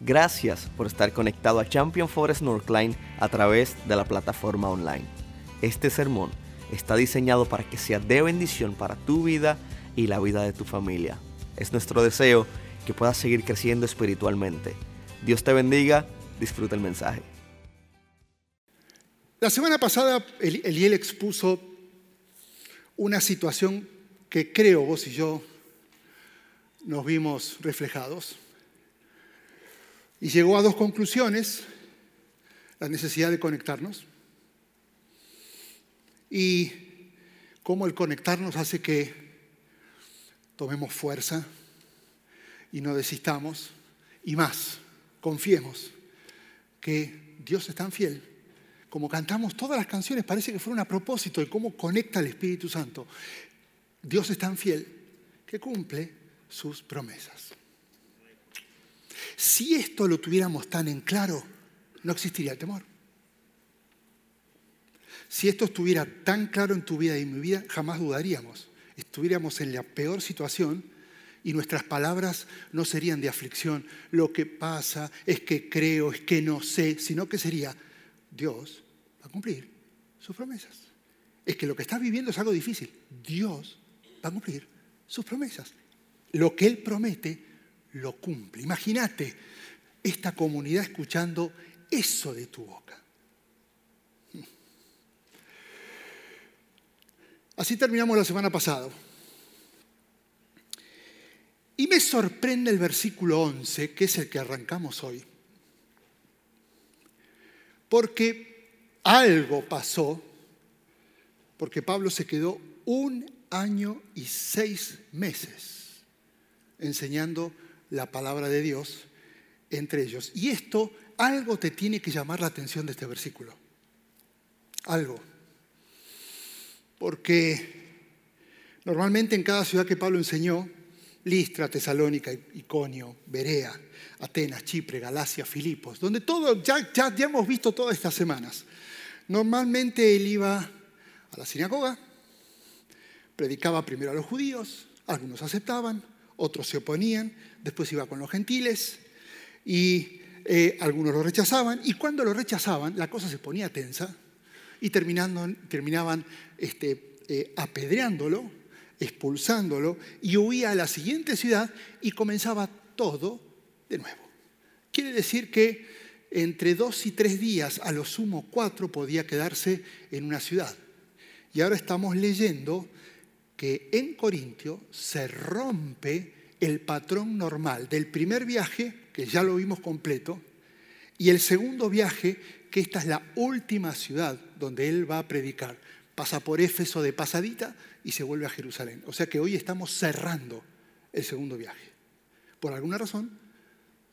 Gracias por estar conectado a Champion Forest Northline a través de la plataforma online. Este sermón está diseñado para que sea de bendición para tu vida y la vida de tu familia. Es nuestro deseo que puedas seguir creciendo espiritualmente. Dios te bendiga, disfruta el mensaje. La semana pasada Eliel expuso una situación que creo vos y yo nos vimos reflejados. Y llegó a dos conclusiones, la necesidad de conectarnos y cómo el conectarnos hace que tomemos fuerza y no desistamos y más, confiemos que Dios es tan fiel. Como cantamos todas las canciones, parece que fueron a propósito de cómo conecta el Espíritu Santo. Dios es tan fiel que cumple sus promesas. Si esto lo tuviéramos tan en claro, no existiría el temor. Si esto estuviera tan claro en tu vida y en mi vida, jamás dudaríamos. Estuviéramos en la peor situación y nuestras palabras no serían de aflicción. Lo que pasa es que creo, es que no sé, sino que sería, Dios va a cumplir sus promesas. Es que lo que estás viviendo es algo difícil. Dios va a cumplir sus promesas. Lo que Él promete, lo cumple. Imagínate esta comunidad escuchando eso de tu boca. Así terminamos la semana pasada. Y me sorprende el versículo 11, que es el que arrancamos hoy. Porque algo pasó, porque Pablo se quedó un año y seis meses enseñando la palabra de Dios entre ellos. Y esto, algo te tiene que llamar la atención de este versículo. Algo. Porque normalmente en cada ciudad que Pablo enseñó, Listra, Tesalónica, Iconio, Berea, Atenas, Chipre, Galacia, Filipos, donde todo, ya, ya, ya hemos visto todas estas semanas. Normalmente él iba a la sinagoga, predicaba primero a los judíos, algunos aceptaban, otros se oponían, después iba con los gentiles y eh, algunos lo rechazaban y cuando lo rechazaban la cosa se ponía tensa y terminando, terminaban este, eh, apedreándolo, expulsándolo y huía a la siguiente ciudad y comenzaba todo de nuevo. Quiere decir que entre dos y tres días, a lo sumo cuatro, podía quedarse en una ciudad. Y ahora estamos leyendo que en Corintio se rompe el patrón normal del primer viaje, que ya lo vimos completo, y el segundo viaje, que esta es la última ciudad donde él va a predicar. Pasa por Éfeso de pasadita y se vuelve a Jerusalén. O sea que hoy estamos cerrando el segundo viaje. Por alguna razón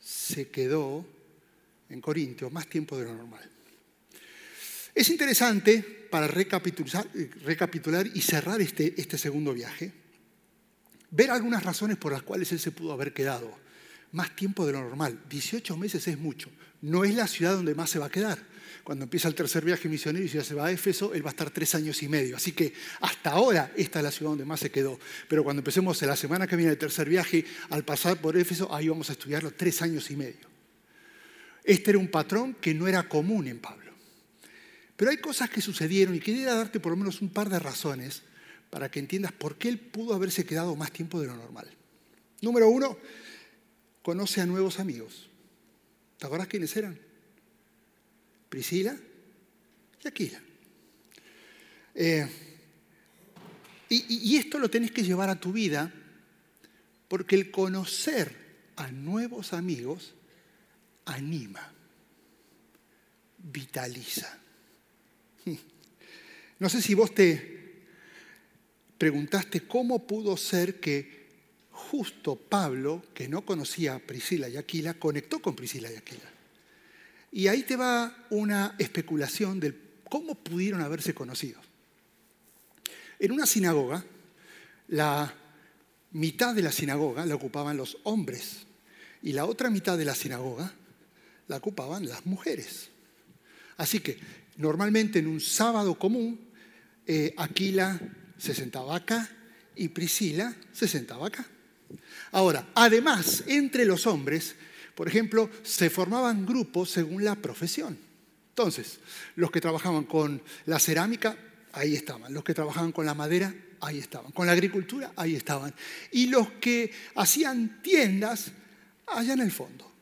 se quedó en Corintio más tiempo de lo normal. Es interesante para recapitular, recapitular y cerrar este, este segundo viaje, ver algunas razones por las cuales él se pudo haber quedado más tiempo de lo normal. 18 meses es mucho. No es la ciudad donde más se va a quedar. Cuando empieza el tercer viaje misionero y ya se va a Éfeso, él va a estar tres años y medio. Así que hasta ahora esta es la ciudad donde más se quedó. Pero cuando empecemos la semana que viene el tercer viaje, al pasar por Éfeso, ahí vamos a estudiarlo tres años y medio. Este era un patrón que no era común en Pablo. Pero hay cosas que sucedieron y quería darte por lo menos un par de razones para que entiendas por qué él pudo haberse quedado más tiempo de lo normal. Número uno, conoce a nuevos amigos. ¿Te acuerdas quiénes eran? Priscila y Aquila. Eh, y, y esto lo tenés que llevar a tu vida porque el conocer a nuevos amigos anima, vitaliza. No sé si vos te preguntaste cómo pudo ser que justo Pablo, que no conocía a Priscila y Aquila, conectó con Priscila y Aquila. Y ahí te va una especulación de cómo pudieron haberse conocido. En una sinagoga, la mitad de la sinagoga la ocupaban los hombres y la otra mitad de la sinagoga la ocupaban las mujeres. Así que normalmente en un sábado común, eh, Aquila se sentaba acá y Priscila se sentaba acá. Ahora, además, entre los hombres, Por ejemplo, se formaban grupos según la profesión. Entonces, los que trabajaban con la cerámica, ahí estaban. Los que trabajaban con la madera, ahí estaban. Con la agricultura, ahí estaban. Y los que hacían tiendas, allá en el fondo.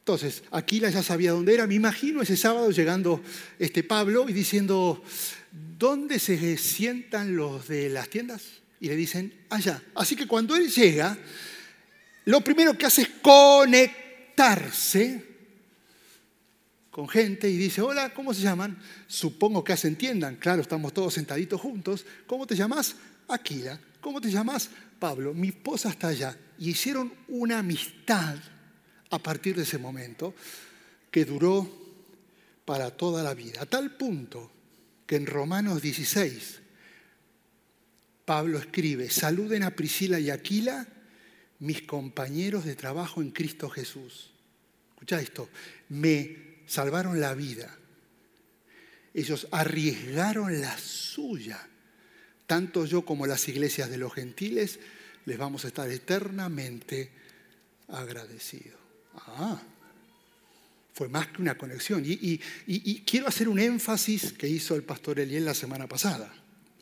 Entonces, Aquila ya sabía dónde era. Me imagino ese sábado llegando este Pablo y diciendo, ¿dónde se sientan los de las tiendas? Y le dicen, allá. Así que cuando él llega, lo primero que hace es conectarse con gente y dice, hola, ¿cómo se llaman? Supongo que se entiendan, claro, estamos todos sentaditos juntos. ¿Cómo te llamas? Aquila. ¿Cómo te llamas? Pablo. Mi esposa está allá. Y hicieron una amistad a partir de ese momento que duró para toda la vida. A tal punto que en Romanos 16 Pablo escribe, saluden a Priscila y Aquila, mis compañeros de trabajo en Cristo Jesús. Escucha esto, me salvaron la vida. Ellos arriesgaron la suya. Tanto yo como las iglesias de los gentiles les vamos a estar eternamente agradecidos. Ah, fue más que una conexión. Y, quiero hacer un énfasis que hizo el pastor Eliel la semana pasada,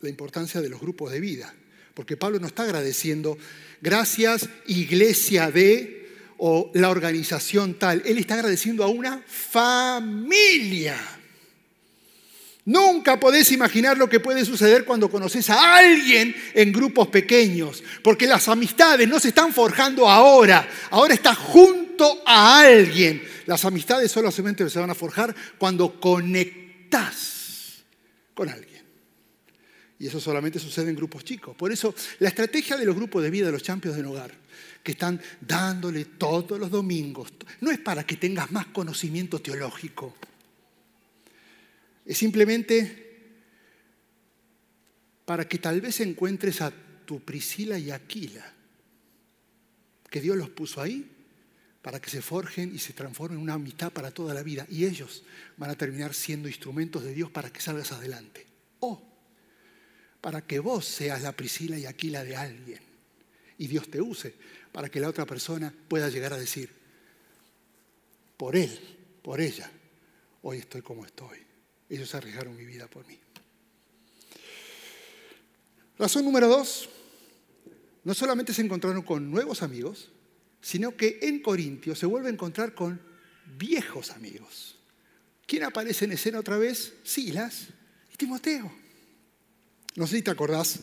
la importancia de los grupos de vida. Porque Pablo no está agradeciendo, gracias iglesia de o la organización tal, él está agradeciendo a una familia. Nunca podés imaginar lo que puede suceder cuando conoces a alguien en grupos pequeños, porque las amistades no se están forjando ahora, ahora está junto a alguien. Las amistades solamente se van a forjar cuando conectas con alguien. Y eso solamente sucede en grupos chicos. Por eso la estrategia de los grupos de vida de los champions del hogar, que están dándole todos los domingos, no es para que tengas más conocimiento teológico es simplemente para que tal vez encuentres a tu Priscila y Aquila, que Dios los puso ahí para que se forjen y se transformen en una amistad para toda la vida. Y ellos van a terminar siendo instrumentos de Dios para que salgas adelante. O para que vos seas la Priscila y Aquila de alguien. Y Dios te use para que la otra persona pueda llegar a decir, por él, por ella, hoy estoy como estoy. Ellos arriesgaron mi vida por mí. Razón número dos, no solamente se encontraron con nuevos amigos, sino que en Corintio se vuelve a encontrar con viejos amigos. ¿Quién aparece en escena otra vez? Silas y Timoteo. No sé si te acordás,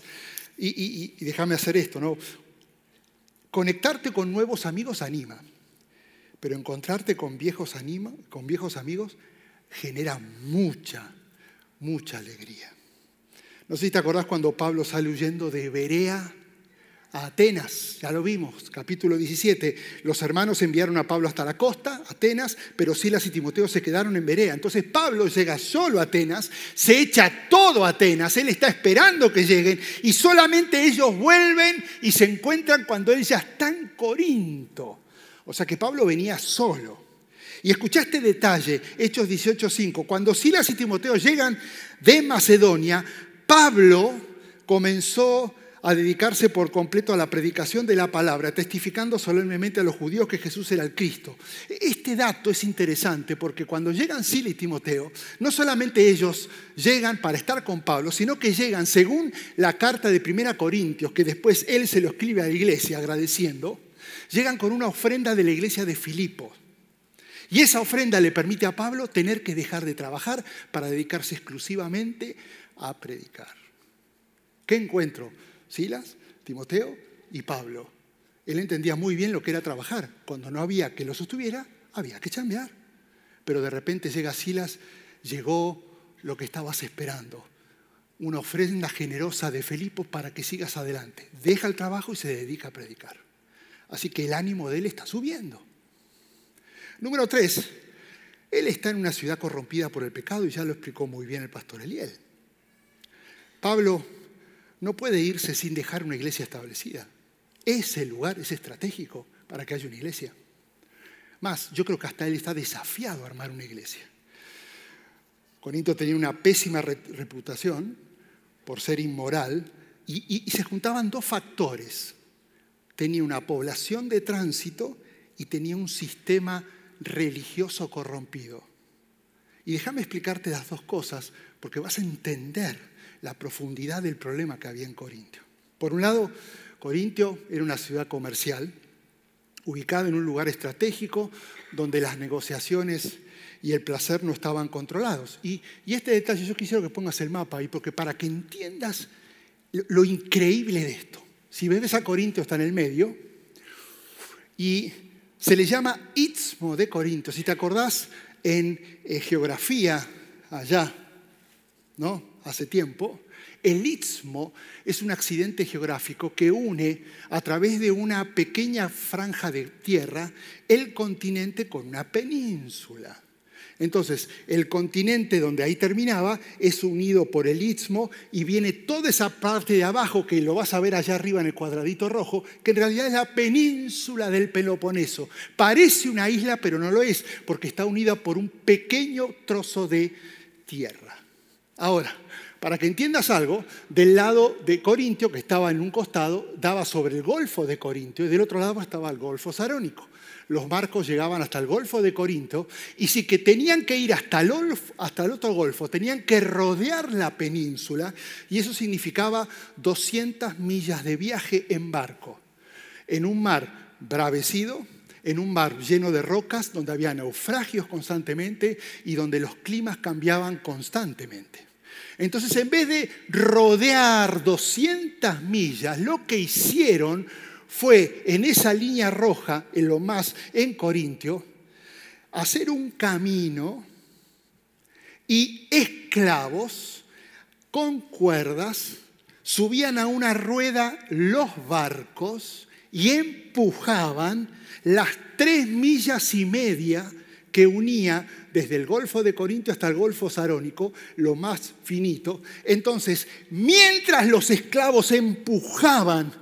y, déjame hacer esto, ¿no? Conectarte con nuevos amigos anima, pero encontrarte con viejos, anima, con viejos amigos genera mucha, mucha alegría. No sé si te acordás cuando Pablo sale huyendo de Berea a Atenas, ya lo vimos, capítulo 17. Los hermanos enviaron a Pablo hasta la costa, Atenas, pero Silas y Timoteo se quedaron en Berea. Entonces Pablo llega solo a Atenas, se echa todo a Atenas, él está esperando que lleguen y solamente ellos vuelven y se encuentran cuando él ya está en Corinto. O sea que Pablo venía solo. Y escucha este detalle, Hechos 18:5. Cuando Silas y Timoteo llegan de Macedonia, Pablo comenzó a dedicarse por completo a la predicación de la palabra, testificando solemnemente a los judíos que Jesús era el Cristo. Este dato es interesante porque cuando llegan Silas y Timoteo, no solamente ellos llegan para estar con Pablo, sino que llegan, según la carta de Primera Corintios, que después él se lo escribe a la iglesia agradeciendo, llegan con una ofrenda de la iglesia de Filipos. Y esa ofrenda le permite a Pablo tener que dejar de trabajar para dedicarse exclusivamente a predicar. ¿Qué encuentro? Silas, Timoteo y Pablo. Él entendía muy bien lo que era trabajar. Cuando no había que lo sostuviera, había que chambear. Pero de repente llega Silas, llegó lo que estabas esperando. Una ofrenda generosa de Felipe para que sigas adelante. Deja el trabajo y se dedica a predicar. Así que el ánimo de él está subiendo. Número tres, él está en una ciudad corrompida por el pecado y ya lo explicó muy bien el pastor Eliel. Pablo no puede irse sin dejar una iglesia establecida. Ese lugar es estratégico para que haya una iglesia. Más, yo creo que hasta él está desafiado a armar una iglesia. Corinto tenía una pésima reputación por ser inmoral y, y se juntaban dos factores. Tenía una población de tránsito y tenía un sistema religioso corrompido. Y déjame explicarte las dos cosas porque vas a entender la profundidad del problema que había en Corintio. Por un lado, Corintio era una ciudad comercial, ubicada en un lugar estratégico donde las negociaciones y el placer no estaban controlados. Y, este detalle yo quisiera que pongas el mapa ahí, porque para que entiendas lo, increíble de esto. Si ves a Corintio está en el medio, y se le llama Istmo de Corinto. Si te acordás en eh, geografía allá, ¿no? Hace tiempo, el istmo es un accidente geográfico que une a través de una pequeña franja de tierra el continente con una península. Entonces, el continente donde ahí terminaba es unido por el istmo y viene toda esa parte de abajo que lo vas a ver allá arriba en el cuadradito rojo, que en realidad es la península del Peloponeso. Parece una isla, pero no lo es, porque está unida por un pequeño trozo de tierra. Ahora, para que entiendas algo, del lado de Corintio, que estaba en un costado, daba sobre el Golfo de Corintio y del otro lado estaba el Golfo Sarónico. Los barcos llegaban hasta el Golfo de Corinto y si que tenían que ir hasta el, hasta el otro Golfo, tenían que rodear la península y eso significaba 200 millas de viaje en barco, en un mar bravecido, en un mar lleno de rocas, donde había naufragios constantemente y donde los climas cambiaban constantemente. Entonces, en vez de rodear 200 millas, lo que hicieron fue en esa línea roja, en lo más en Corintio, hacer un camino y esclavos con cuerdas subían a una rueda los barcos y empujaban las tres millas y media que unía desde el Golfo de Corintio hasta el Golfo Sarónico, lo más finito. Entonces, mientras los esclavos empujaban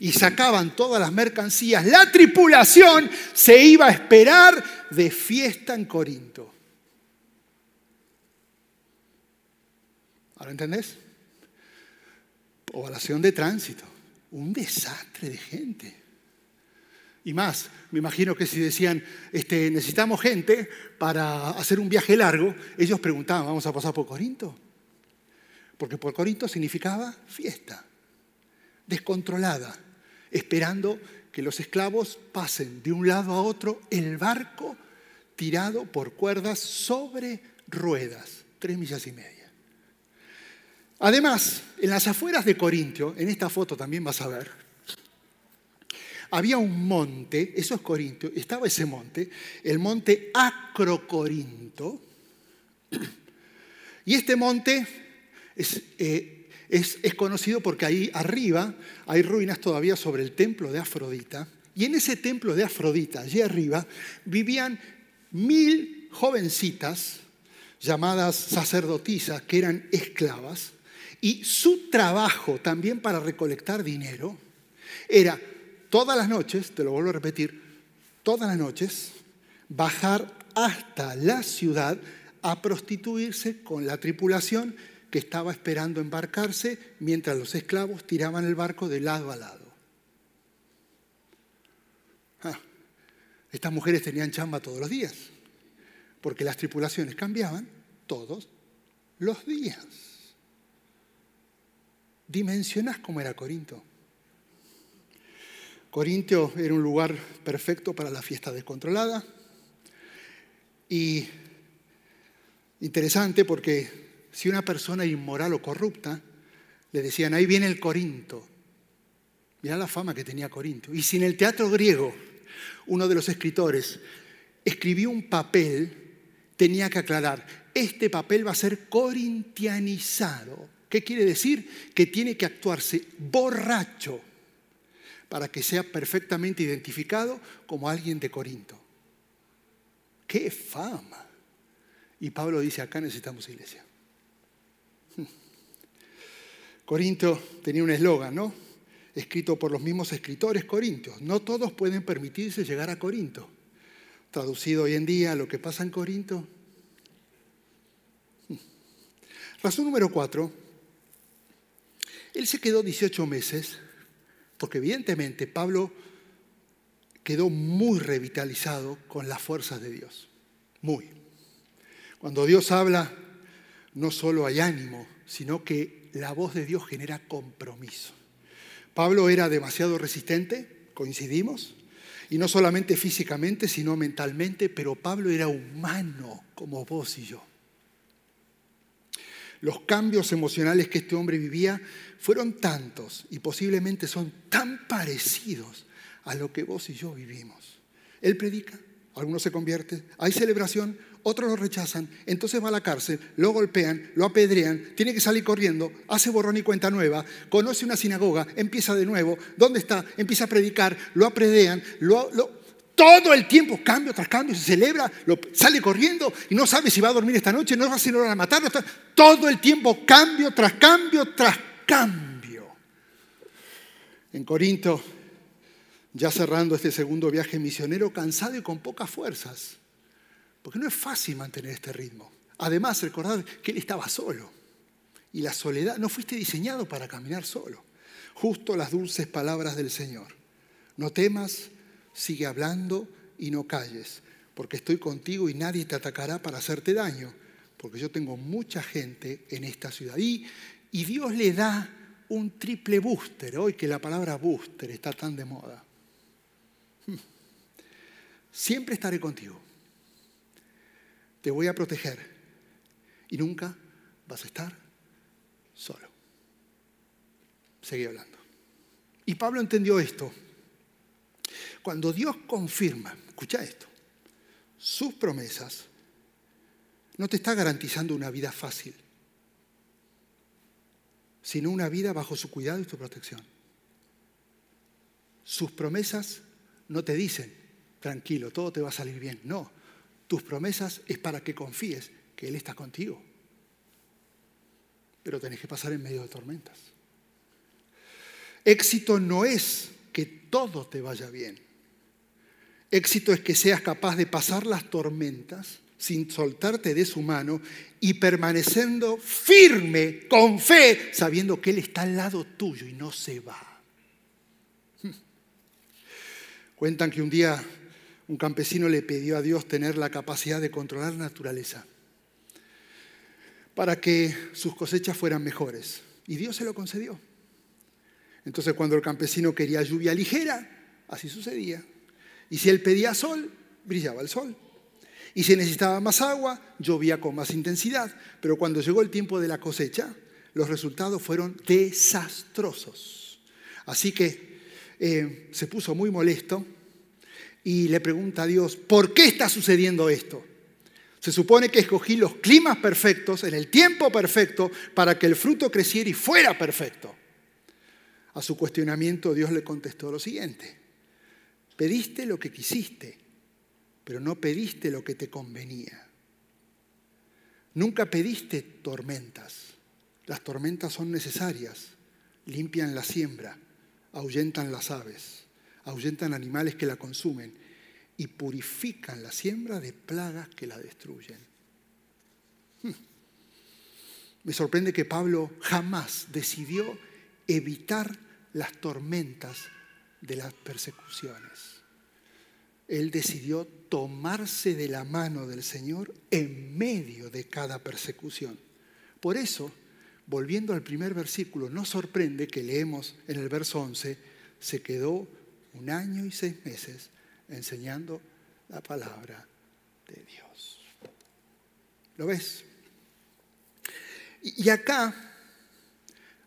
y sacaban todas las mercancías, la tripulación se iba a esperar de fiesta en Corinto. ¿Ahora entendés? Población de tránsito, un desastre de gente. Y más, me imagino que si decían, este, necesitamos gente para hacer un viaje largo, ellos preguntaban, ¿vamos a pasar por Corinto? Porque por Corinto significaba fiesta, descontrolada, esperando que los esclavos pasen de un lado a otro el barco tirado por cuerdas sobre ruedas, tres millas y media. Además, en las afueras de Corintio, en esta foto también vas a ver, había un monte, eso es Corinto, estaba ese monte, el monte Acrocorinto. Y este monte eh, es, es, conocido porque ahí arriba hay ruinas todavía sobre el templo de Afrodita. Y en ese templo de Afrodita, allí arriba, vivían mil jovencitas llamadas sacerdotisas, que eran esclavas, y su trabajo también para recolectar dinero era todas las noches, te lo vuelvo a repetir, todas las noches, bajar hasta la ciudad a prostituirse con la tripulación que estaba esperando embarcarse mientras los esclavos tiraban el barco de lado a lado. Ah, estas mujeres tenían chamba todos los días, porque las tripulaciones cambiaban todos los días. ¿Dimensionás cómo era Corinto? Corintio era un lugar perfecto para la fiesta descontrolada. Y interesante porque si una persona inmoral o corrupta, le decían, ahí viene el Corinto. Mirá la fama que tenía Corinto. Y si en el teatro griego uno de los escritores escribió un papel, tenía que aclarar, este papel va a ser corintianizado. ¿Qué quiere decir? Que tiene que actuarse borracho para que sea perfectamente identificado como alguien de Corinto. ¡Qué fama! Y Pablo dice, acá necesitamos iglesia. Corinto tenía un eslogan, ¿no? Escrito por los mismos escritores corintios. No todos pueden permitirse llegar a Corinto. Traducido hoy en día, lo que pasa en Corinto. Razón número cuatro. Él se quedó 18 meses porque evidentemente Pablo quedó muy revitalizado con las fuerzas de Dios. Muy. Cuando Dios habla, no solo hay ánimo, sino que la voz de Dios genera compromiso. Pablo era demasiado resistente, coincidimos, y no solamente físicamente, sino mentalmente, pero Pablo era humano como vos y yo. Los cambios emocionales que este hombre vivía fueron tantos y posiblemente son tan parecidos a lo que vos y yo vivimos. Él predica, algunos se convierten, hay celebración, otros lo rechazan, entonces va a la cárcel, lo golpean, lo apedrean, tiene que salir corriendo, hace borrón y cuenta nueva, conoce una sinagoga, empieza de nuevo, ¿dónde está? Empieza a predicar, lo apredean, lo, todo el tiempo, cambio tras cambio, se celebra, lo, sale corriendo y no sabe si va a dormir esta noche, no va a ser hora de matarlo. Todo el tiempo, cambio tras cambio tras cambio. En Corinto, ya cerrando este segundo viaje misionero, cansado y con pocas fuerzas, porque no es fácil mantener este ritmo. Además, recordad que él estaba solo. Y la soledad, no fuiste diseñado para caminar solo. Justo las dulces palabras del Señor. No temas, sigue hablando y no calles, porque estoy contigo y nadie te atacará para hacerte daño, porque yo tengo mucha gente en esta ciudad. Y, Dios le da un triple booster, hoy que la palabra booster está tan de moda. Siempre estaré contigo te voy a proteger y nunca vas a estar solo. Seguí hablando. Y Pablo entendió esto. Cuando Dios confirma, escucha esto, sus promesas, no te está garantizando una vida fácil, sino una vida bajo su cuidado y su protección. Sus promesas no te dicen, tranquilo, todo te va a salir bien. No, tus promesas es para que confíes que Él está contigo. Pero tenés que pasar en medio de tormentas. Éxito no es que todo te vaya bien. Éxito es que seas capaz de pasar las tormentas sin soltarte de su mano y permaneciendo firme, con fe, sabiendo que Él está al lado tuyo y no se va. Hmm. Cuentan que un día un campesino le pidió a Dios tener la capacidad de controlar la naturaleza para que sus cosechas fueran mejores. Y Dios se lo concedió. Entonces cuando el campesino quería lluvia ligera, así sucedía. Y si él pedía sol, brillaba el sol. Y si necesitaba más agua, llovía con más intensidad. Pero cuando llegó el tiempo de la cosecha, los resultados fueron desastrosos. Así que eh, se puso muy molesto y le pregunta a Dios, ¿por qué está sucediendo esto? Se supone que escogí los climas perfectos, en el tiempo perfecto, para que el fruto creciera y fuera perfecto. A su cuestionamiento Dios le contestó lo siguiente, pediste lo que quisiste, pero no pediste lo que te convenía. Nunca pediste tormentas. Las tormentas son necesarias, limpian la siembra, ahuyentan las aves ahuyentan animales que la consumen y purifican la siembra de plagas que la destruyen. Hmm. Me sorprende que Pablo jamás decidió evitar las tormentas de las persecuciones. Él decidió tomarse de la mano del Señor en medio de cada persecución. Por eso, volviendo al primer versículo, no sorprende que leemos en el verso 11, se quedó un año y seis meses enseñando la palabra de Dios. ¿Lo ves? Y acá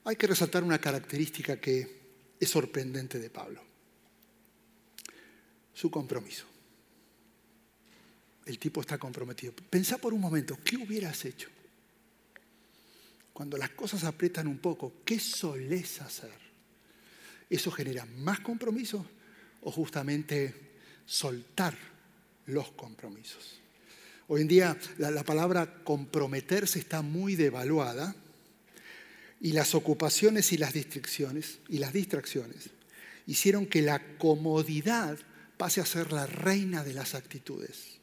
hay que resaltar una característica que es sorprendente de Pablo. Su compromiso. El tipo está comprometido. Pensá por un momento, ¿qué hubieras hecho? Cuando las cosas aprietan un poco, ¿qué solés hacer? ¿Eso genera más compromiso o justamente soltar los compromisos. Hoy en día la, palabra comprometerse está muy devaluada y las ocupaciones y las y las distracciones hicieron que la comodidad pase a ser la reina de las actitudes.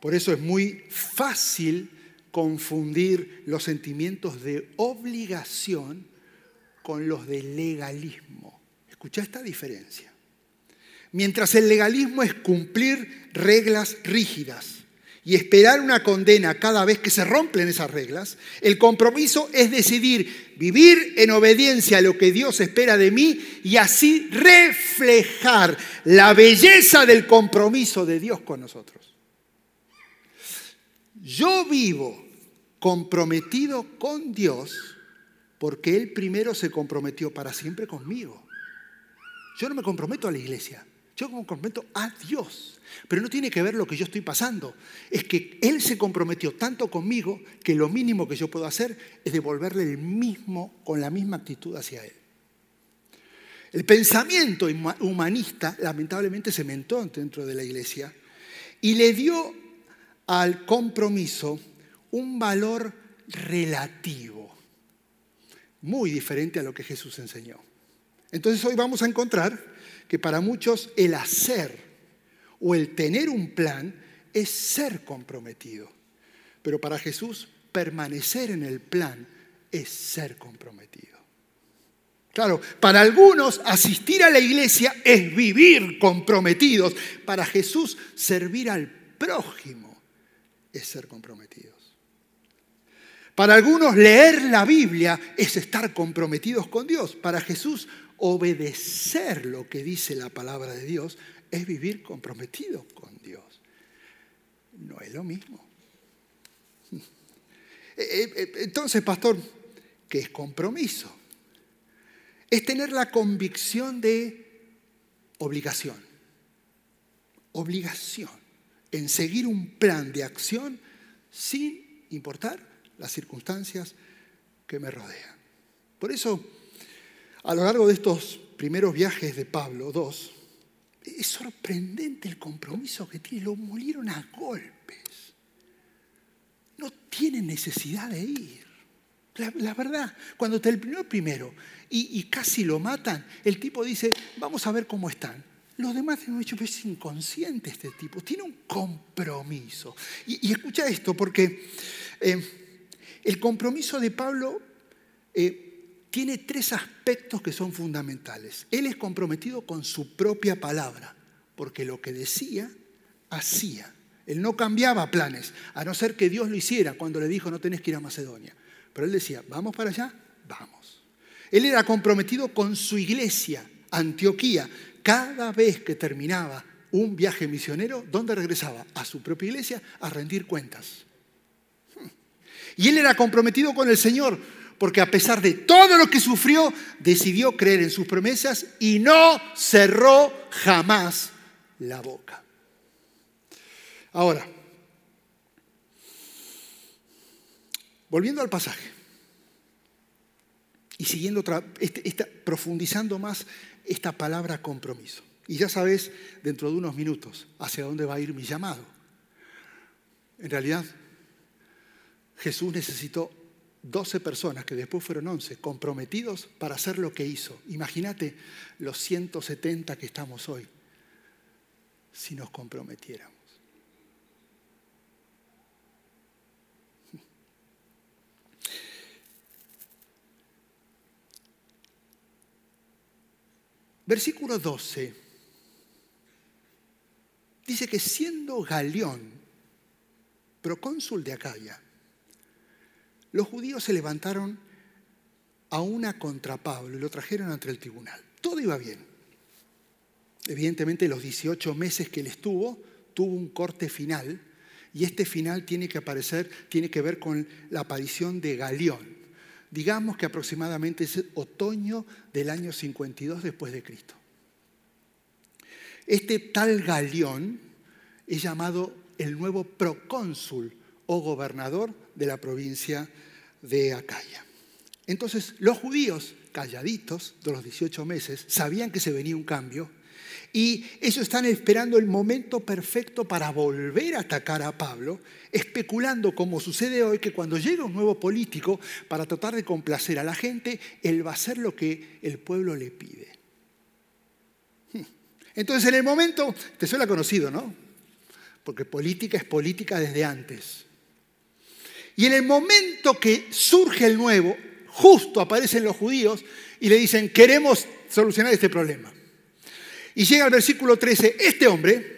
Por eso es muy fácil confundir los sentimientos de obligación con los de legalismo. Escucha esta diferencia. Mientras el legalismo es cumplir reglas rígidas y esperar una condena cada vez que se rompen esas reglas, el compromiso es decidir vivir en obediencia a lo que Dios espera de mí y así reflejar la belleza del compromiso de Dios con nosotros. Yo vivo comprometido con Dios porque Él primero se comprometió para siempre conmigo. Yo no me comprometo a la iglesia, yo me comprometo a Dios. Pero no tiene que ver lo que yo estoy pasando. Es que Él se comprometió tanto conmigo que lo mínimo que yo puedo hacer es devolverle el mismo, con la misma actitud hacia Él. El pensamiento humanista lamentablemente se mentó dentro de la iglesia y le dio al compromiso un valor relativo, muy diferente a lo que Jesús enseñó. Entonces hoy vamos a encontrar que para muchos el hacer o el tener un plan es ser comprometido. Pero para Jesús permanecer en el plan es ser comprometido. Claro, para algunos asistir a la iglesia es vivir comprometidos. Para Jesús servir al prójimo es ser comprometidos. Para algunos leer la Biblia es estar comprometidos con Dios. Para Jesús obedecer lo que dice la palabra de Dios es vivir comprometido con Dios. No es lo mismo. Eh, eh, eh, entonces, pastor, ¿qué es compromiso? Es tener la convicción de obligación. Obligación en seguir un plan de acción sin importar las circunstancias que me rodean. Por eso, a lo largo de estos primeros viajes de Pablo, dos, es sorprendente el compromiso que tiene. Lo molieron a golpes. No tiene necesidad de ir. La, verdad, cuando terminó primero y, casi lo matan, el tipo dice, vamos a ver cómo están. Los demás han dicho, pero es inconsciente este tipo, tiene un compromiso. Y, escucha esto, porque eh, el compromiso de Pablo eh, tiene tres aspectos que son fundamentales. Él es comprometido con su propia palabra, porque lo que decía, hacía. Él no cambiaba planes, a no ser que Dios lo hiciera cuando le dijo no tenés que ir a Macedonia. Pero él decía, vamos para allá, vamos. Él era comprometido con su iglesia, Antioquía. Cada vez que terminaba un viaje misionero, ¿dónde regresaba? A su propia iglesia a rendir cuentas. Y él era comprometido con el Señor porque a pesar de todo lo que sufrió, decidió creer en sus promesas y no cerró jamás la boca. Ahora, volviendo al pasaje y siguiendo este, profundizando más esta palabra compromiso. Y ya sabes, dentro de unos minutos, hacia dónde va a ir mi llamado. En realidad, Jesús necesitó 12 personas, que después fueron 11, comprometidos para hacer lo que hizo. Imagínate los 170 que estamos hoy, si nos comprometiéramos. Versículo 12 dice que siendo Galeón, procónsul de Acaya, los judíos se levantaron a una contra Pablo y lo trajeron ante el tribunal. Todo iba bien. Evidentemente los 18 meses que él estuvo tuvo un corte final y este final tiene que aparecer, tiene que ver con la aparición de Galeón. Digamos que aproximadamente es otoño del año 52 después de Cristo. Este tal Galeón es llamado el nuevo procónsul o gobernador de la provincia de Acaya. Entonces, los judíos, calladitos de los 18 meses, sabían que se venía un cambio y ellos están esperando el momento perfecto para volver a atacar a Pablo, especulando, como sucede hoy, que cuando llega un nuevo político, para tratar de complacer a la gente, él va a hacer lo que el pueblo le pide. Hmm. Entonces, en el momento, te suena conocido, ¿no? Porque política es política desde antes. Y en el momento que surge el nuevo, justo aparecen los judíos y le dicen, queremos solucionar este problema. Y llega al versículo 13, este hombre,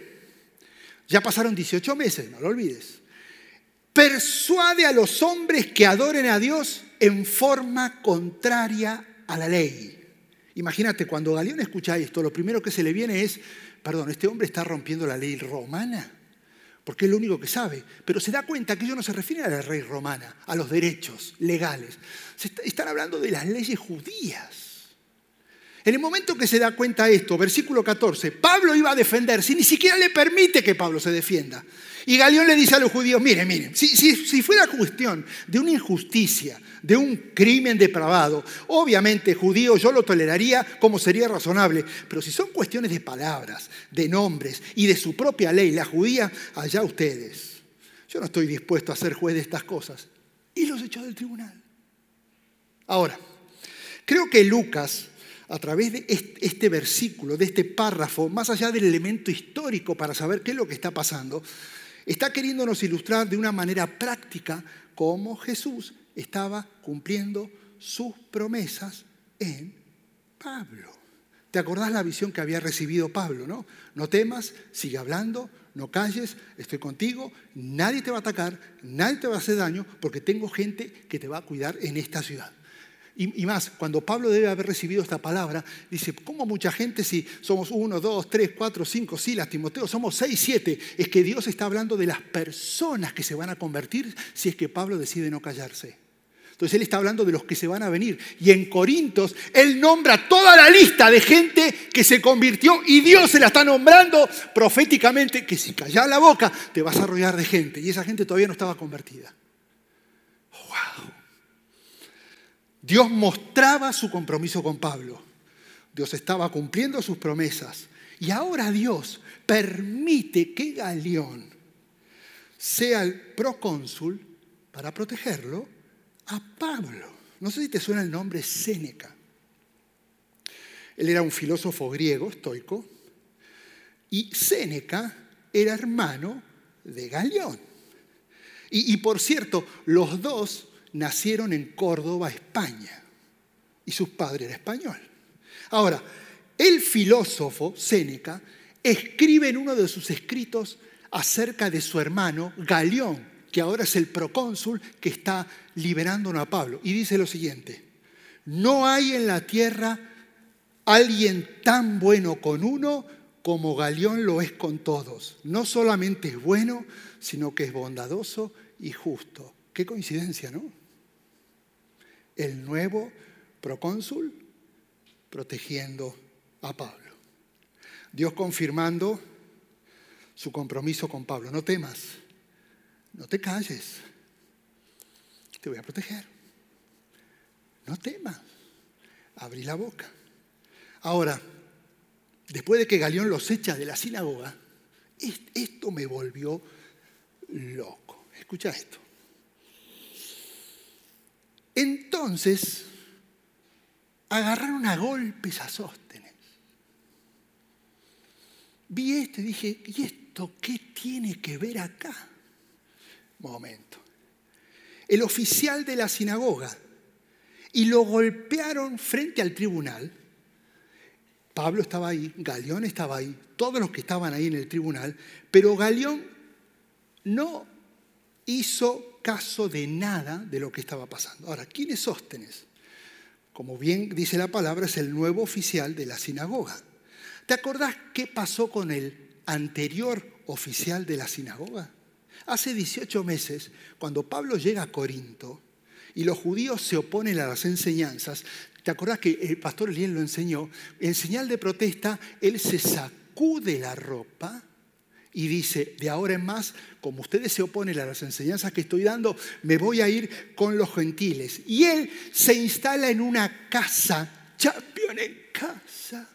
ya pasaron 18 meses, no lo olvides, persuade a los hombres que adoren a Dios en forma contraria a la ley. Imagínate, cuando Galeón escucha esto, lo primero que se le viene es, perdón, este hombre está rompiendo la ley romana, porque es lo único que sabe, pero se da cuenta que ellos no se refieren a la ley romana, a los derechos legales, están hablando de las leyes judías. En el momento que se da cuenta esto, versículo 14, Pablo iba a defenderse ni siquiera le permite que Pablo se defienda. Y Galeón le dice a los judíos, miren, miren, si, si, fuera cuestión de una injusticia, de un crimen depravado, obviamente judío yo lo toleraría como sería razonable, pero si son cuestiones de palabras, de nombres y de su propia ley, la judía, allá ustedes. Yo no estoy dispuesto a ser juez de estas cosas. Y los echó del tribunal. Ahora, creo que Lucas a través de este versículo, de este párrafo, más allá del elemento histórico para saber qué es lo que está pasando, está queriéndonos ilustrar de una manera práctica cómo Jesús estaba cumpliendo sus promesas en Pablo. ¿Te acordás la visión que había recibido Pablo, no? No temas, sigue hablando, no calles, estoy contigo, nadie te va a atacar, nadie te va a hacer daño, porque tengo gente que te va a cuidar en esta ciudad. Y, más, cuando Pablo debe haber recibido esta palabra, dice, ¿cómo mucha gente si somos uno, dos, tres, cuatro, cinco, las Timoteo, somos seis, siete? Es que Dios está hablando de las personas que se van a convertir si es que Pablo decide no callarse. Entonces él está hablando de los que se van a venir. Y en Corintios él nombra toda la lista de gente que se convirtió y Dios se la está nombrando proféticamente que si callas la boca te vas a arrollar de gente. Y esa gente todavía no estaba convertida. Dios mostraba su compromiso con Pablo. Dios estaba cumpliendo sus promesas. Y ahora Dios permite que Galeón sea el procónsul para protegerlo a Pablo. No sé si te suena el nombre Séneca. Él era un filósofo griego, estoico, y Séneca era hermano de Galeón. Y, y por cierto, los dos nacieron en Córdoba, España, y su padre era español. Ahora, el filósofo Séneca escribe en uno de sus escritos acerca de su hermano Galeón, que ahora es el procónsul que está liberando a Pablo, y dice lo siguiente, no hay en la tierra alguien tan bueno con uno como Galeón lo es con todos. No solamente es bueno, sino que es bondadoso y justo. Qué coincidencia, ¿no? El nuevo procónsul protegiendo a Pablo. Dios confirmando su compromiso con Pablo. No temas, no te calles, te voy a proteger. No temas, abrí la boca. Ahora, después de que Galeón los echa de la sinagoga, esto me volvió loco. Escucha esto. Entonces, agarraron a golpes a Sóstenes. Vi esto y dije, ¿y esto qué tiene que ver acá? Momento. El oficial de la sinagoga y lo golpearon frente al tribunal. Pablo estaba ahí, Galeón estaba ahí, todos los que estaban ahí en el tribunal, pero Galeón no hizo caso de nada de lo que estaba pasando. Ahora, ¿quién es Sóstenes? Como bien dice la palabra, es el nuevo oficial de la sinagoga. ¿Te acordás qué pasó con el anterior oficial de la sinagoga? Hace 18 meses, cuando Pablo llega a Corinto y los judíos se oponen a las enseñanzas, ¿te acordás que el pastor Eliel lo enseñó? En señal de protesta, él se sacude la ropa y dice, de ahora en más, como ustedes se oponen a las enseñanzas que estoy dando, me voy a ir con los gentiles. Y él se instala en una casa, champion en casa,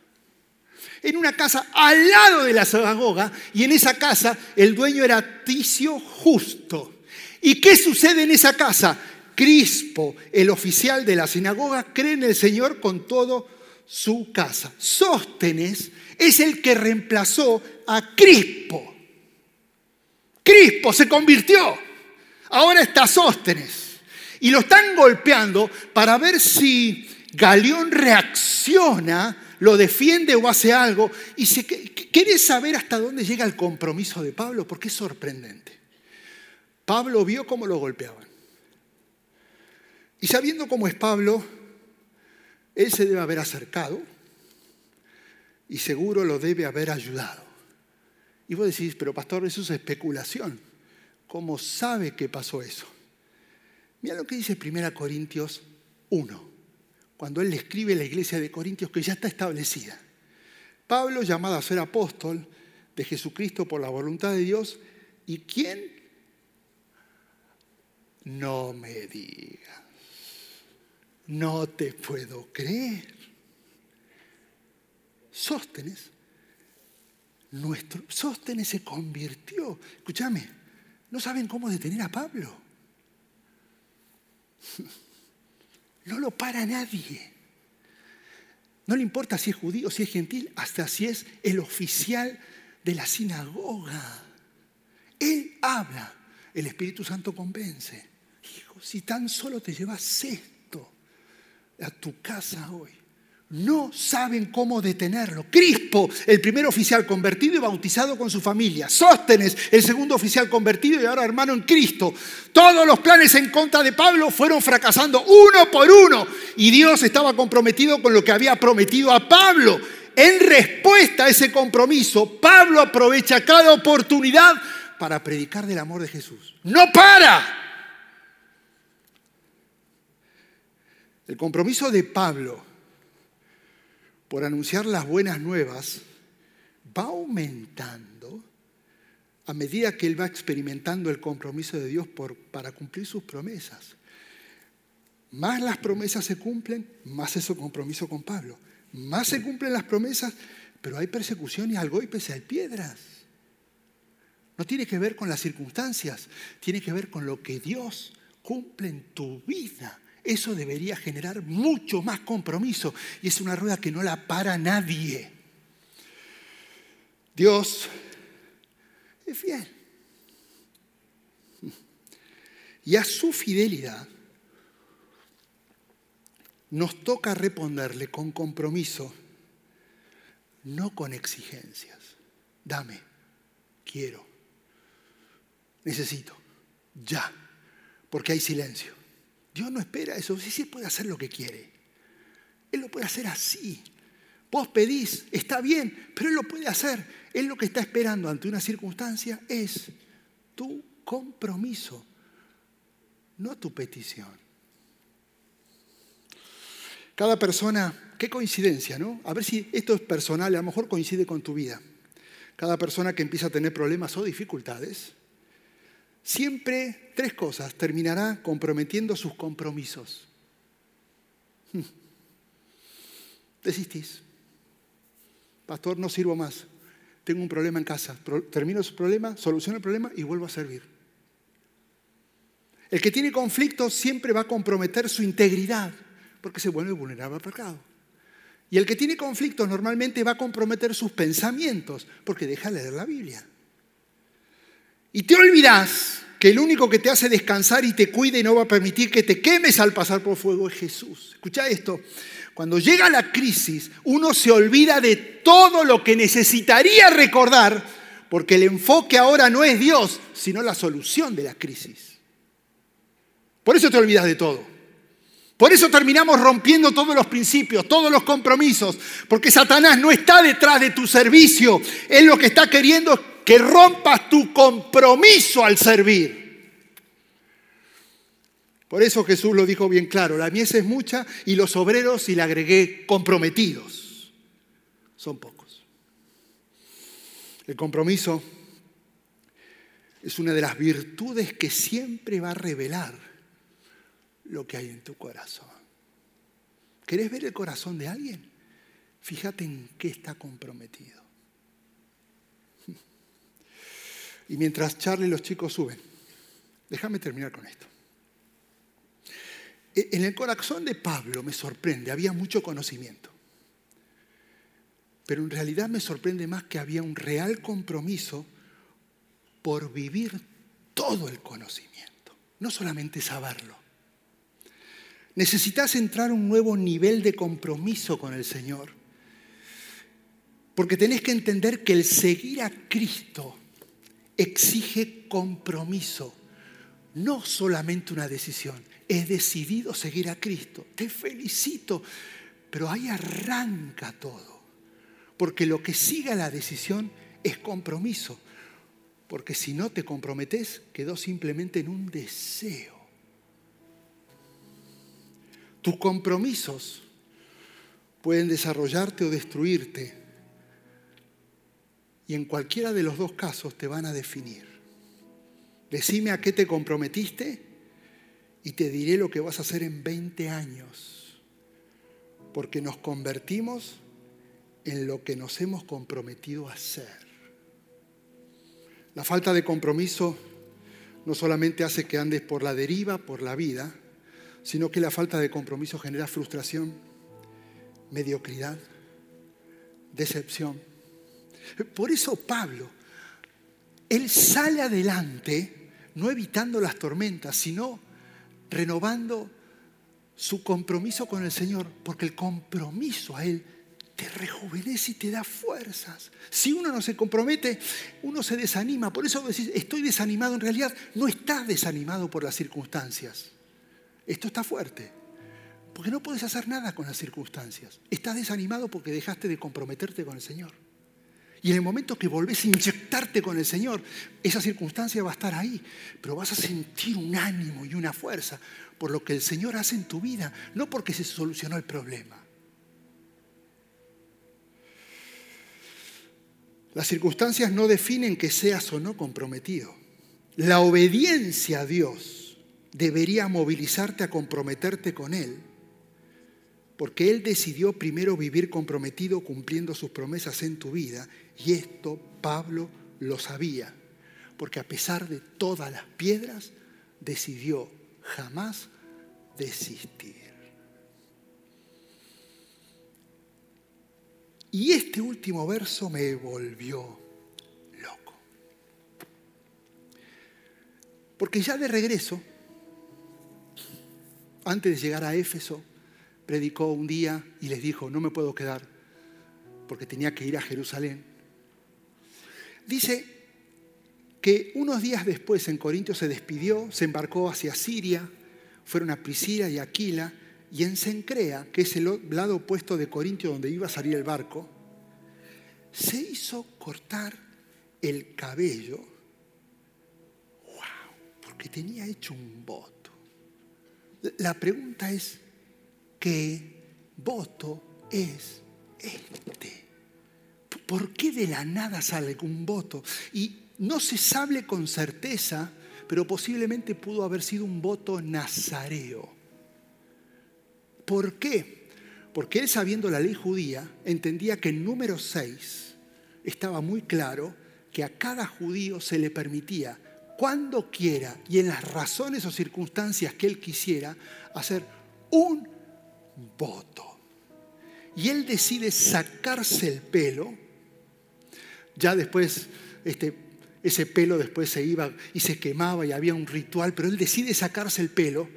en una casa al lado de la sinagoga, y en esa casa el dueño era Ticio Justo. ¿Y qué sucede en esa casa? Crispo, el oficial de la sinagoga, cree en el Señor con todo su casa. Sóstenes es el que reemplazó a Crispo. Crispo se convirtió. Ahora está Sóstenes. Y lo están golpeando para ver si Galeón reacciona lo defiende o hace algo. Y se, ¿querés saber hasta dónde llega el compromiso de Pablo? Porque es sorprendente. Pablo vio cómo lo golpeaban. Y sabiendo cómo es Pablo, él se debe haber acercado y seguro lo debe haber ayudado. Y vos decís, pero pastor, eso es especulación. ¿Cómo sabe que pasó eso? Mira lo que dice 1 Corintios 1, cuando él le escribe a la iglesia de Corintios que ya está establecida. Pablo, llamado a ser apóstol de Jesucristo por la voluntad de Dios, ¿y quién? No me digas, no te puedo creer. Sóstenes, nuestro Sóstenes se convirtió. Escúchame, no saben cómo detener a Pablo. No lo para nadie. No le importa si es judío, si es gentil, hasta si es el oficial de la sinagoga. Él habla, el Espíritu Santo convence. Hijo, si tan solo te llevas esto a tu casa hoy, no saben cómo detenerlo. Crispo, el primer oficial convertido y bautizado con su familia. Sóstenes, el segundo oficial convertido y ahora hermano en Cristo. Todos los planes en contra de Pablo fueron fracasando uno por uno. Y Dios estaba comprometido con lo que había prometido a Pablo. En respuesta a ese compromiso, Pablo aprovecha cada oportunidad para predicar del amor de Jesús. No para. El compromiso de Pablo por anunciar las buenas nuevas va aumentando a medida que él va experimentando el compromiso de Dios para cumplir sus promesas. Más las promesas se cumplen, más ese compromiso con Pablo. Más se cumplen las promesas, pero hay persecución y al golpe se hay piedras. No tiene que ver con las circunstancias, tiene que ver con lo que Dios cumple en tu vida eso debería generar mucho más compromiso y es una rueda que no la para nadie. Dios es fiel. Y a su fidelidad nos toca responderle con compromiso, no con exigencias. Dame, quiero, necesito, ya, porque hay silencio. Dios no espera eso. Sí, sí puede hacer lo que quiere. Él lo puede hacer así. Vos pedís, está bien, pero Él lo puede hacer. Él lo que está esperando ante una circunstancia es tu compromiso, no tu petición. Cada persona, qué coincidencia, ¿no? A ver si esto es personal, a lo mejor coincide con tu vida. Cada persona que empieza a tener problemas o dificultades, siempre tres cosas, terminará comprometiendo sus compromisos. Desistís. Pastor, no sirvo más. Tengo un problema en casa. Termino su problema, soluciono el problema y vuelvo a servir. El que tiene conflicto siempre va a comprometer su integridad porque se vuelve vulnerable al pecado. Y el que tiene conflicto normalmente va a comprometer sus pensamientos porque deja de leer la Biblia. Y te olvidas que el único que te hace descansar y te cuida y no va a permitir que te quemes al pasar por fuego es Jesús. Escucha esto. Cuando llega la crisis, uno se olvida de todo lo que necesitaría recordar, porque el enfoque ahora no es Dios, sino la solución de la crisis. Por eso te olvidas de todo. Por eso terminamos rompiendo todos los principios, todos los compromisos, porque Satanás no está detrás de tu servicio. Él lo que está queriendo es que rompas tu compromiso al servir. Por eso Jesús lo dijo bien claro, la mies es mucha y los obreros, y le agregué comprometidos, son pocos. El compromiso es una de las virtudes que siempre va a revelar lo que hay en tu corazón. ¿Querés ver el corazón de alguien? Fíjate en qué está comprometido. Y mientras Charlie y los chicos suben, déjame terminar con esto. E, en el corazón de Pablo me sorprende, había mucho conocimiento. Pero en realidad me sorprende más que había un real compromiso por vivir todo el conocimiento, no solamente saberlo. Necesitas entrar a un nuevo nivel de compromiso con el Señor Porque tenés que entender que el seguir a Cristo exige compromiso, no solamente una decisión. He decidido seguir a Cristo. Te felicito, pero ahí arranca todo. Porque lo que sigue a la decisión es compromiso. Porque si no te comprometes, quedó simplemente en un deseo. Tus compromisos pueden desarrollarte o destruirte. Y en cualquiera de los dos casos te van a definir. Decime a qué te comprometiste y te diré lo que vas a hacer en 20 años. Porque nos convertimos en lo que nos hemos comprometido a hacer. La falta de compromiso no solamente hace que andes por la deriva, por la vida, sino que la falta de compromiso genera frustración, mediocridad, decepción. Por eso Pablo, él sale adelante, no evitando las tormentas, sino renovando su compromiso con el Señor, porque el compromiso a Él te rejuvenece y te da fuerzas. Si uno no se compromete, uno se desanima. Por eso decís, estoy desanimado. En realidad no estás desanimado por las circunstancias. Esto está fuerte. Porque no puedes hacer nada con las circunstancias. Estás desanimado porque dejaste de comprometerte con el Señor. Y en el momento que volvés a inyectarte con el Señor, esa circunstancia va a estar ahí, pero vas a sentir un ánimo y una fuerza por lo que el Señor hace en tu vida, no porque se solucionó el problema. Las circunstancias no definen que seas o no comprometido. La obediencia a Dios debería movilizarte a comprometerte con Él, porque Él decidió primero vivir comprometido cumpliendo sus promesas en tu vida, y esto Pablo lo sabía, porque a pesar de todas las piedras, decidió jamás desistir. Y este último verso me volvió loco. Porque ya de regreso, antes de llegar a Éfeso, predicó un día y les dijo, no me puedo quedar porque tenía que ir a Jerusalén. Dice que unos días después en Corintios se despidió, se embarcó hacia Siria, fueron a Priscila y Aquila, y en Sencrea, que es el lado opuesto de Corintio donde iba a salir el barco, se hizo cortar el cabello, wow, porque tenía hecho un voto. La pregunta es, ¿qué voto es este? ¿Por qué de la nada sale un voto? Y no se sabe con certeza, pero posiblemente pudo haber sido un voto nazareo ¿Por qué? Porque él sabiendo la ley judía entendía que en número 6 estaba muy claro que a cada judío se le permitía cuando quiera y en las razones o circunstancias que él quisiera hacer un voto. Y él decide sacarse el pelo, ya después este, ese pelo después se iba y se quemaba y había un ritual, pero él decide sacarse el pelo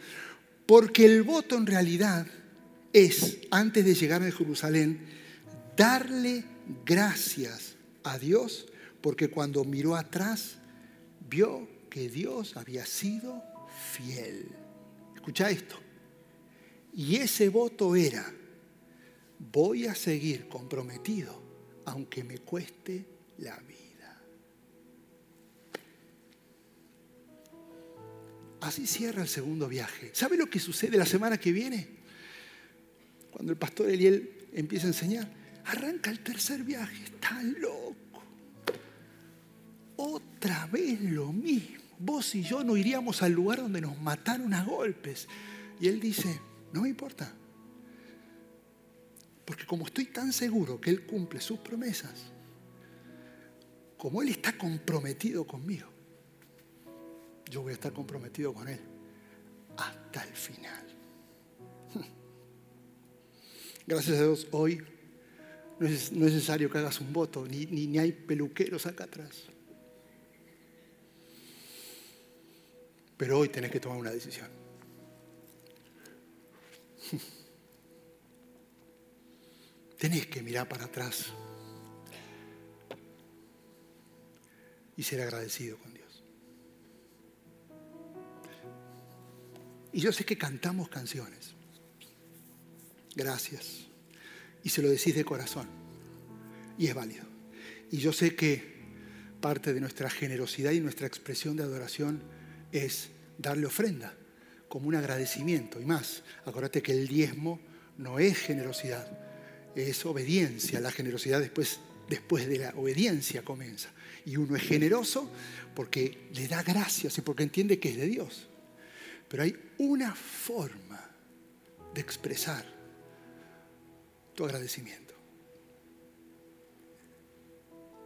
porque el voto en realidad es, antes de llegar a Jerusalén, darle gracias a Dios, porque cuando miró atrás, vio que Dios había sido fiel. Escucha esto. Y ese voto era, voy a seguir comprometido, aunque me cueste la vida. Así cierra el segundo viaje. ¿Sabe lo que sucede la semana que viene? Cuando el pastor Eliel empieza a enseñar, arranca el tercer viaje, está loco. Otra vez lo mismo. Vos y yo no iríamos al lugar donde nos mataron a golpes. Y él dice, no me importa. Porque como estoy tan seguro que Él cumple sus promesas, como Él está comprometido conmigo, yo voy a estar comprometido con Él hasta el final. Gracias a Dios, hoy no es, necesario que hagas un voto, ni, ni hay peluqueros acá atrás. Pero hoy tenés que tomar una decisión. Tenés que mirar para atrás ser agradecido con Dios. Y yo sé que cantamos canciones. Gracias. Y se lo decís de corazón. Y es válido. Y yo sé que parte de nuestra generosidad y nuestra expresión de adoración es darle ofrenda como un agradecimiento. Y más, acuérdate que el diezmo no es generosidad, es obediencia. La generosidad después, después de la obediencia comienza. Y uno es generoso porque le da gracias y porque entiende que es de Dios. Pero hay una forma de expresar tu agradecimiento.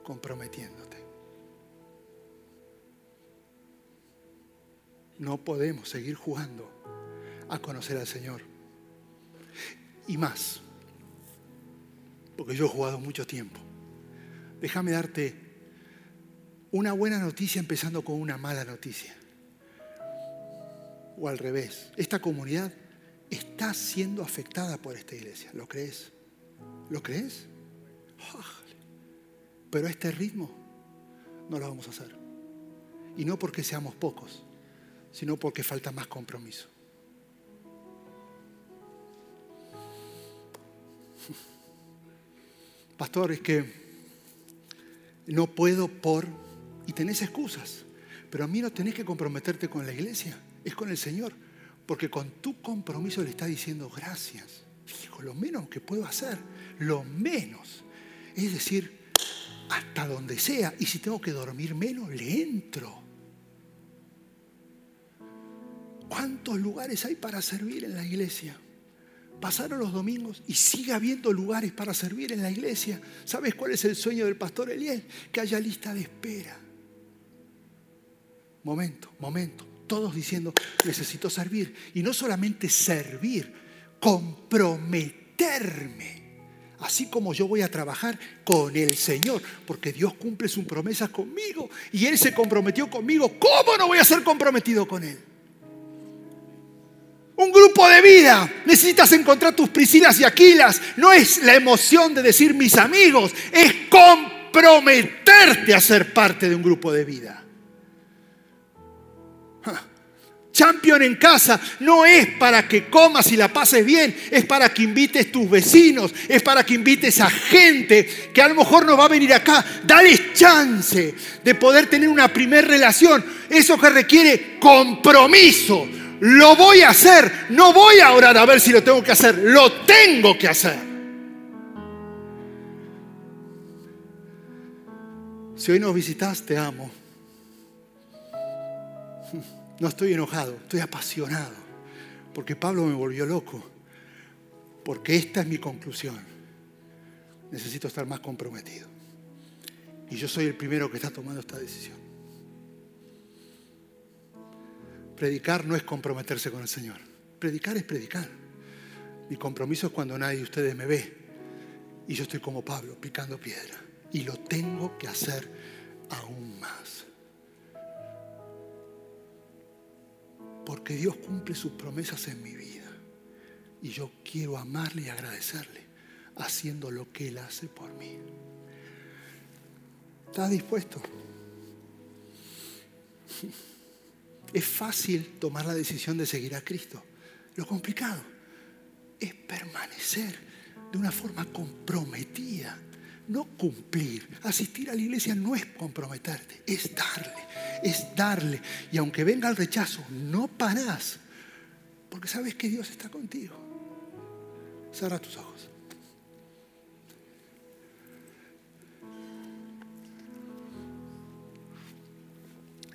Comprometiéndote. No podemos seguir jugando a conocer al Señor. Y más, porque yo he jugado mucho tiempo. Déjame darte una buena noticia empezando con una mala noticia. O al revés, esta comunidad está siendo afectada por esta iglesia. ¿Lo crees? ¿Lo crees? Pero a este ritmo no lo vamos a hacer. Y no porque seamos pocos, sino porque falta más compromiso. Pastor, es que no puedo por... Y tenés excusas, pero a mí no tenés que comprometerte con la iglesia, es con el Señor, porque con tu compromiso le está diciendo gracias. Hijo, lo menos que puedo hacer, lo menos. Es decir, hasta donde sea, y si tengo que dormir menos, le entro. ¿Cuántos lugares hay para servir en la iglesia? Pasaron los domingos y sigue habiendo lugares para servir en la iglesia. ¿Sabes cuál es el sueño del pastor Eliel? Que haya lista de espera. Momento, momento. Todos diciendo, necesito servir. Y no solamente servir, comprometerme. Así como yo voy a trabajar con el Señor, porque Dios cumple sus promesas conmigo y Él se comprometió conmigo. ¿Cómo no voy a ser comprometido con Él? Un grupo de vida. Necesitas encontrar tus Priscilas y Aquilas. No es la emoción de decir mis amigos, es comprometerte a ser parte de un grupo de vida. Champion en casa no es para que comas y la pases bien, es para que invites tus vecinos, es para que invites a gente que a lo mejor no va a venir acá. Dale chance de poder tener una primer relación. Eso que requiere compromiso, lo voy a hacer. No voy a orar a ver si lo tengo que hacer. Lo tengo que hacer. Si hoy nos visitas, te amo. No estoy enojado, estoy apasionado. Porque Pablo me volvió loco. Porque esta es mi conclusión. Necesito estar más comprometido. Y yo soy el primero que está tomando esta decisión. Predicar no es comprometerse con el Señor. Predicar es predicar. Mi compromiso es cuando nadie de ustedes me ve y yo estoy como Pablo, picando piedra. Y lo tengo que hacer aún más. Porque Dios cumple sus promesas en mi vida. Y yo quiero amarle y agradecerle haciendo lo que Él hace por mí. ¿Estás dispuesto? Es fácil tomar la decisión de seguir a Cristo. Lo complicado es permanecer de una forma comprometida, no cumplir. Asistir a la iglesia no es comprometerte, es darle, es darle. Y aunque venga el rechazo, no parás, porque sabes que Dios está contigo. Cierra tus ojos.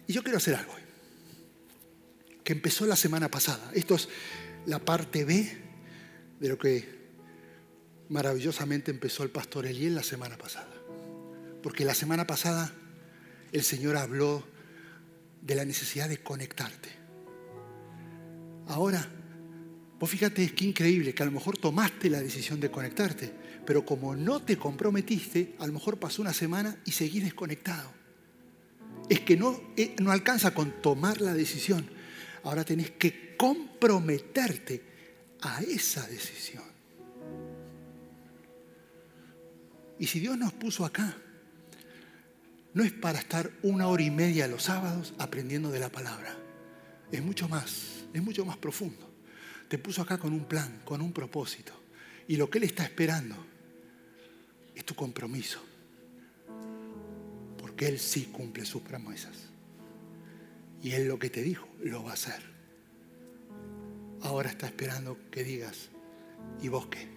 Y yo quiero hacer algo que empezó la semana pasada. Esto es la parte B de lo que maravillosamente empezó el pastor Eliel la semana pasada. Porque la semana pasada el Señor habló de la necesidad de conectarte. Ahora, vos fíjate, es que increíble que a lo mejor tomaste la decisión de conectarte, pero como no te comprometiste, a lo mejor pasó una semana y seguís desconectado. Es que no, eh, no alcanza con tomar la decisión, Ahora tenés que comprometerte a esa decisión. Y si Dios nos puso acá, no es para estar una hora y media los sábados aprendiendo de la palabra. Es mucho más, es mucho más profundo. Te puso acá con un plan, con un propósito. Y lo que Él está esperando es tu compromiso. Porque Él sí cumple sus promesas. Y Él lo que te dijo, lo va a hacer. Ahora está esperando que digas, ¿y vos qué?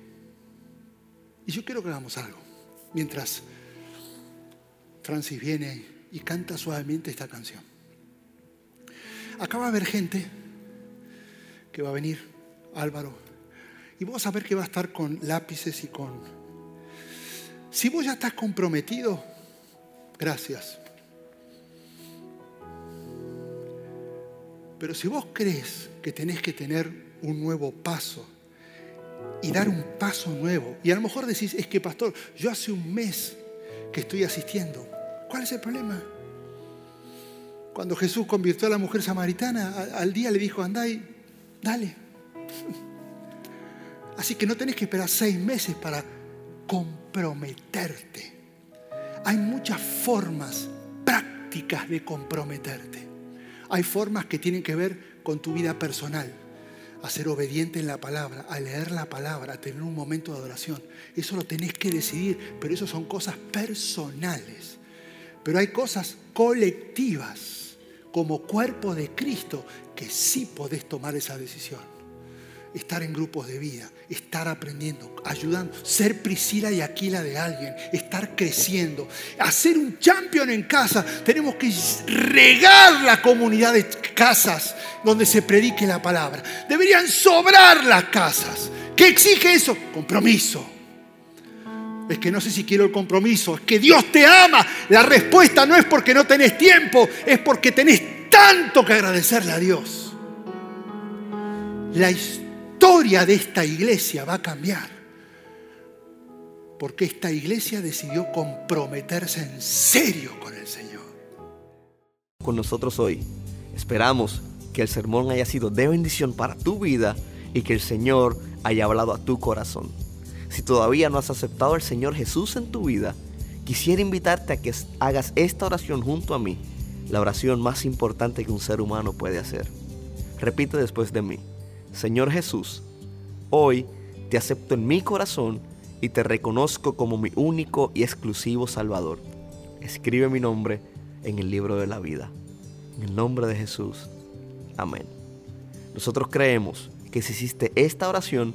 Y yo quiero que hagamos algo. Mientras Francis viene y canta suavemente esta canción. Acá va a haber gente que va a venir, Álvaro, y vos a ver que va a estar con lápices y con... Si vos ya estás comprometido, gracias. Pero si vos crees que tenés que tener un nuevo paso y dar un paso nuevo, y a lo mejor decís, es que pastor, yo hace un mes que estoy asistiendo, ¿cuál es el problema? Cuando Jesús convirtió a la mujer samaritana, al día le dijo, andá y dale. Así que no tenés que esperar seis meses para comprometerte. Hay muchas formas prácticas de comprometerte. Hay formas que tienen que ver con tu vida personal, a ser obediente en la palabra, a leer la palabra, a tener un momento de adoración. Eso lo tenés que decidir, pero eso son cosas personales. Pero hay cosas colectivas, como cuerpo de Cristo, que sí podés tomar esa decisión estar en grupos de vida, estar aprendiendo, ayudando, ser Priscila y Aquila de alguien, estar creciendo, hacer un champion en casa. Tenemos que regar la comunidad de casas donde se predique la palabra. Deberían sobrar las casas. ¿Qué exige eso? Compromiso. Es que no sé si quiero el compromiso, es que Dios te ama. La respuesta no es porque no tenés tiempo, es porque tenés tanto que agradecerle a Dios. La historia de esta iglesia va a cambiar. Porque esta iglesia decidió comprometerse en serio con el Señor. Con nosotros hoy. Esperamos que el sermón haya sido de bendición para tu vida y que el Señor haya hablado a tu corazón. Si todavía no has aceptado al Señor Jesús en tu vida, quisiera invitarte a que hagas esta oración junto a mí, la oración más importante que un ser humano puede hacer. Repite después de mí. Señor Jesús, hoy te acepto en mi corazón y te reconozco como mi único y exclusivo Salvador. Escribe mi nombre en el libro de la vida. En el nombre de Jesús. Amén. Nosotros creemos que si hiciste esta oración,